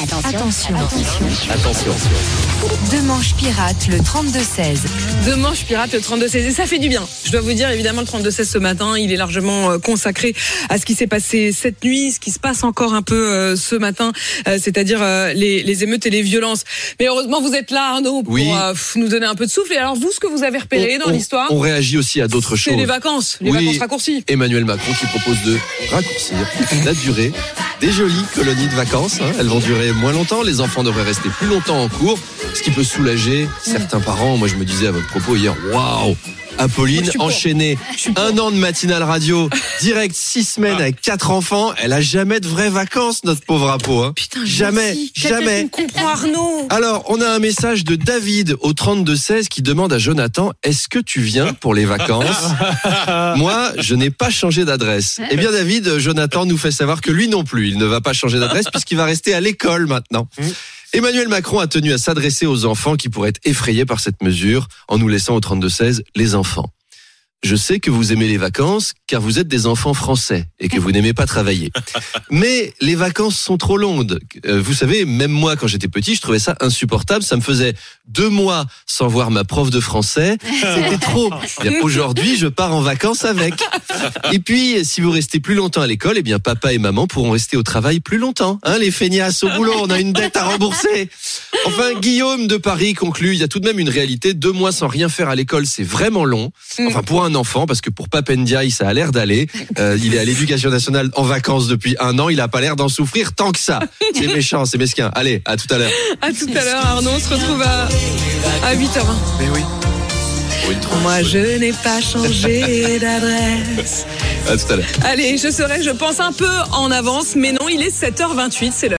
Attention. Attention. Deux manches pirates, le 32-16. Deux manches pirates, le 32-16. Et ça fait du bien. Je dois vous dire, évidemment, le 32-16 ce matin, il est largement euh, consacré à ce qui s'est passé cette nuit, ce qui se passe encore un peu euh, ce matin, euh, c'est-à-dire euh, les, les émeutes et les violences. Mais heureusement, vous êtes là, Arnaud, pour Oui. nous donner un peu de souffle. Et alors, vous, ce que vous avez repéré On- dans l'histoire, On réagit aussi à d'autres c'est choses. les vacances, les Oui. vacances raccourcies. Emmanuel Macron qui propose de raccourcir la durée des jolies colonies de vacances. hein. Elles vont durer moins longtemps, les enfants devraient rester plus longtemps en cours, ce qui peut soulager certains parents. Moi, je me disais à votre propos hier, waouh Apolline enchaînée un an de matinale radio, direct six semaines avec quatre enfants. Elle a jamais de vraies vacances, notre pauvre Apo. Hein. Putain, jamais, jamais. comprend, Arnaud. Alors, on a un message de David au 32-16 qui demande à Jonathan Est-ce que tu viens pour les vacances? Moi, je n'ai pas changé d'adresse. Eh bien, David, Jonathan nous fait savoir que lui non plus, il ne va pas changer d'adresse puisqu'il va rester à l'école maintenant. Emmanuel Macron a tenu à s'adresser aux enfants qui pourraient être effrayés par cette mesure en nous laissant au 32-16 les enfants. Je sais que vous aimez les vacances car vous êtes des enfants français et que vous n'aimez pas travailler. Mais les vacances sont trop longues. Euh, vous savez, même moi, quand j'étais petit, je trouvais ça insupportable. Ça me faisait deux mois sans voir ma prof de français. C'était trop. Aujourd'hui, je pars en vacances avec. Et puis, si vous restez plus longtemps à l'école, eh bien, papa et maman pourront rester au travail plus longtemps. Hein, les feignasses au boulot, on a une dette à rembourser. Enfin, Guillaume de Paris conclut, il y a tout de même une réalité. Deux mois sans rien faire à l'école, c'est vraiment long. Enfin, pour un enfant, parce que pour Papendiaï, ça a l'air d'aller. Euh, il est à l'éducation nationale en vacances depuis un an. Il a pas l'air d'en souffrir tant que ça. C'est méchant, c'est mesquin. Allez, à tout à l'heure. À tout à l'heure, Arnaud. On se retrouve à, à 8h20. Mais oui. Moi, je n'ai pas changé d'adresse. À tout à l'heure. Allez, je serai, je pense, un peu en avance, mais non, il est 7h28, c'est l'heure.